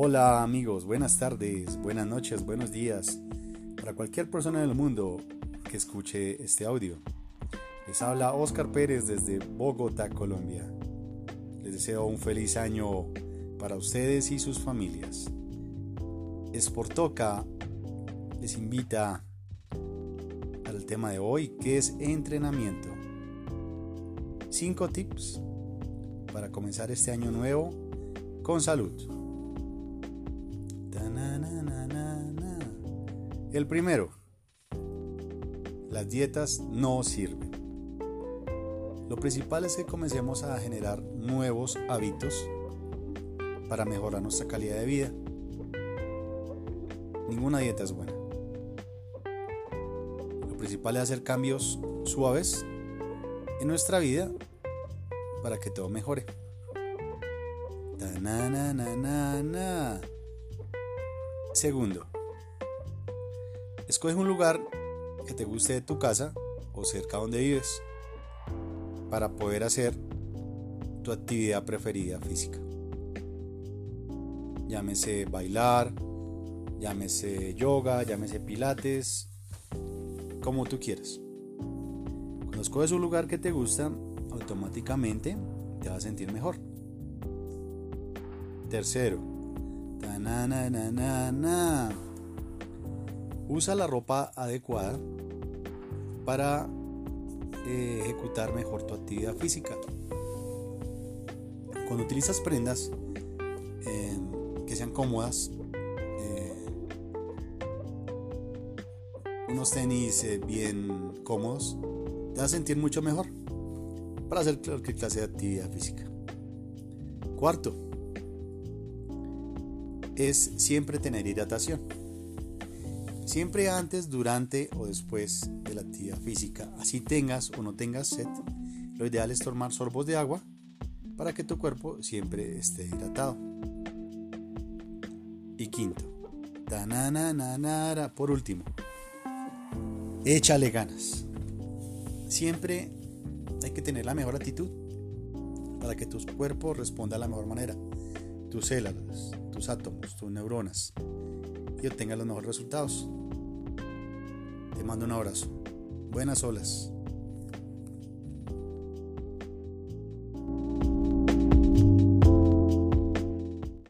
Hola amigos, buenas tardes, buenas noches, buenos días. Para cualquier persona del mundo que escuche este audio. Les habla Oscar Pérez desde Bogotá, Colombia. Les deseo un feliz año para ustedes y sus familias. Sportoca les invita al tema de hoy que es entrenamiento. 5 tips para comenzar este año nuevo con salud. El primero, las dietas no sirven. Lo principal es que comencemos a generar nuevos hábitos para mejorar nuestra calidad de vida. Ninguna dieta es buena. Lo principal es hacer cambios suaves en nuestra vida para que todo mejore. Segundo, escoge un lugar que te guste de tu casa o cerca donde vives para poder hacer tu actividad preferida física. Llámese bailar, llámese yoga, llámese pilates, como tú quieras. Cuando escoges un lugar que te gusta, automáticamente te vas a sentir mejor. Tercero, usa la ropa adecuada para eh, ejecutar mejor tu actividad física. Cuando utilizas prendas em, que sean cómodas, eh, unos tenis eh, bien cómodos, te vas a sentir mucho mejor para hacer cualquier clase de actividad física. Cuarto, es siempre tener hidratación. Siempre antes, durante o después de la actividad física. Así tengas o no tengas sed, lo ideal es tomar sorbos de agua para que tu cuerpo siempre esté hidratado. Y quinto, por último, échale ganas. Siempre hay que tener la mejor actitud para que tu cuerpo responda de la mejor manera. Tus células, tus átomos, tus neuronas y obtenga los mejores resultados. Te mando un abrazo. Buenas olas.